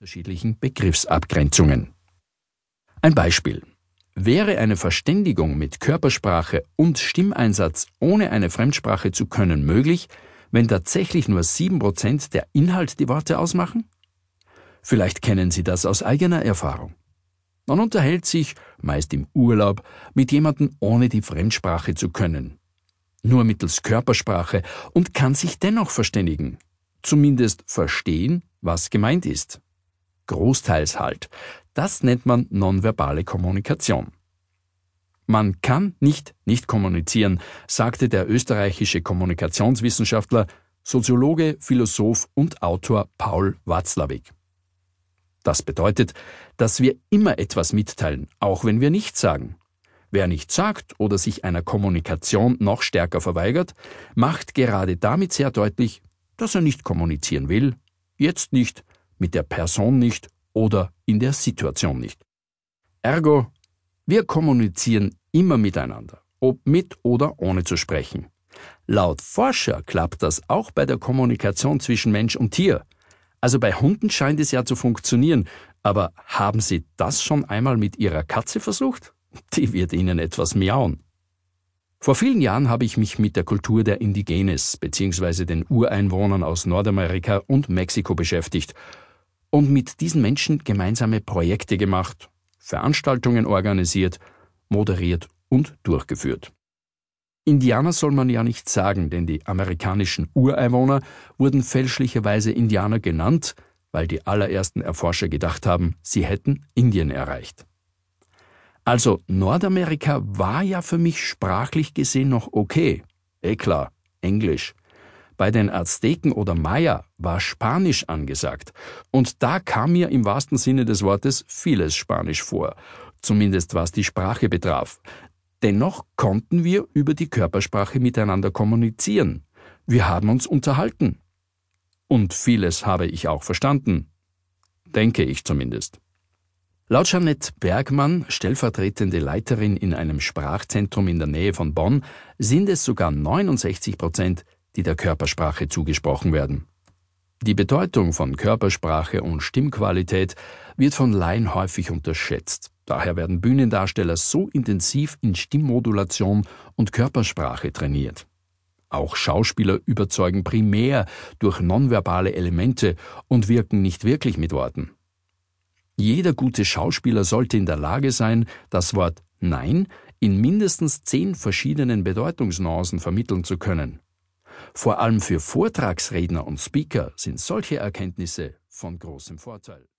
unterschiedlichen Begriffsabgrenzungen. Ein Beispiel. Wäre eine Verständigung mit Körpersprache und Stimmeinsatz ohne eine Fremdsprache zu können möglich, wenn tatsächlich nur 7% der Inhalt die Worte ausmachen? Vielleicht kennen Sie das aus eigener Erfahrung. Man unterhält sich, meist im Urlaub, mit jemandem ohne die Fremdsprache zu können. Nur mittels Körpersprache und kann sich dennoch verständigen. Zumindest verstehen, was gemeint ist. Großteils halt. Das nennt man nonverbale Kommunikation. Man kann nicht nicht kommunizieren, sagte der österreichische Kommunikationswissenschaftler, Soziologe, Philosoph und Autor Paul Watzlawick. Das bedeutet, dass wir immer etwas mitteilen, auch wenn wir nichts sagen. Wer nichts sagt oder sich einer Kommunikation noch stärker verweigert, macht gerade damit sehr deutlich, dass er nicht kommunizieren will, jetzt nicht, mit der Person nicht oder in der Situation nicht. Ergo, wir kommunizieren immer miteinander, ob mit oder ohne zu sprechen. Laut Forscher klappt das auch bei der Kommunikation zwischen Mensch und Tier. Also bei Hunden scheint es ja zu funktionieren, aber haben Sie das schon einmal mit Ihrer Katze versucht? Die wird Ihnen etwas miauen. Vor vielen Jahren habe ich mich mit der Kultur der Indigenes bzw. den Ureinwohnern aus Nordamerika und Mexiko beschäftigt und mit diesen Menschen gemeinsame Projekte gemacht, Veranstaltungen organisiert, moderiert und durchgeführt. Indianer soll man ja nicht sagen, denn die amerikanischen Ureinwohner wurden fälschlicherweise Indianer genannt, weil die allerersten Erforscher gedacht haben, sie hätten Indien erreicht. Also Nordamerika war ja für mich sprachlich gesehen noch okay. Eh klar, Englisch. Bei den Azteken oder Maya war Spanisch angesagt. Und da kam mir im wahrsten Sinne des Wortes vieles Spanisch vor. Zumindest was die Sprache betraf. Dennoch konnten wir über die Körpersprache miteinander kommunizieren. Wir haben uns unterhalten. Und vieles habe ich auch verstanden. Denke ich zumindest. Laut Jeanette Bergmann, stellvertretende Leiterin in einem Sprachzentrum in der Nähe von Bonn, sind es sogar 69 Prozent, die der Körpersprache zugesprochen werden. Die Bedeutung von Körpersprache und Stimmqualität wird von Laien häufig unterschätzt. Daher werden Bühnendarsteller so intensiv in Stimmmodulation und Körpersprache trainiert. Auch Schauspieler überzeugen primär durch nonverbale Elemente und wirken nicht wirklich mit Worten. Jeder gute Schauspieler sollte in der Lage sein, das Wort Nein in mindestens zehn verschiedenen Bedeutungsnuancen vermitteln zu können. Vor allem für Vortragsredner und Speaker sind solche Erkenntnisse von großem Vorteil.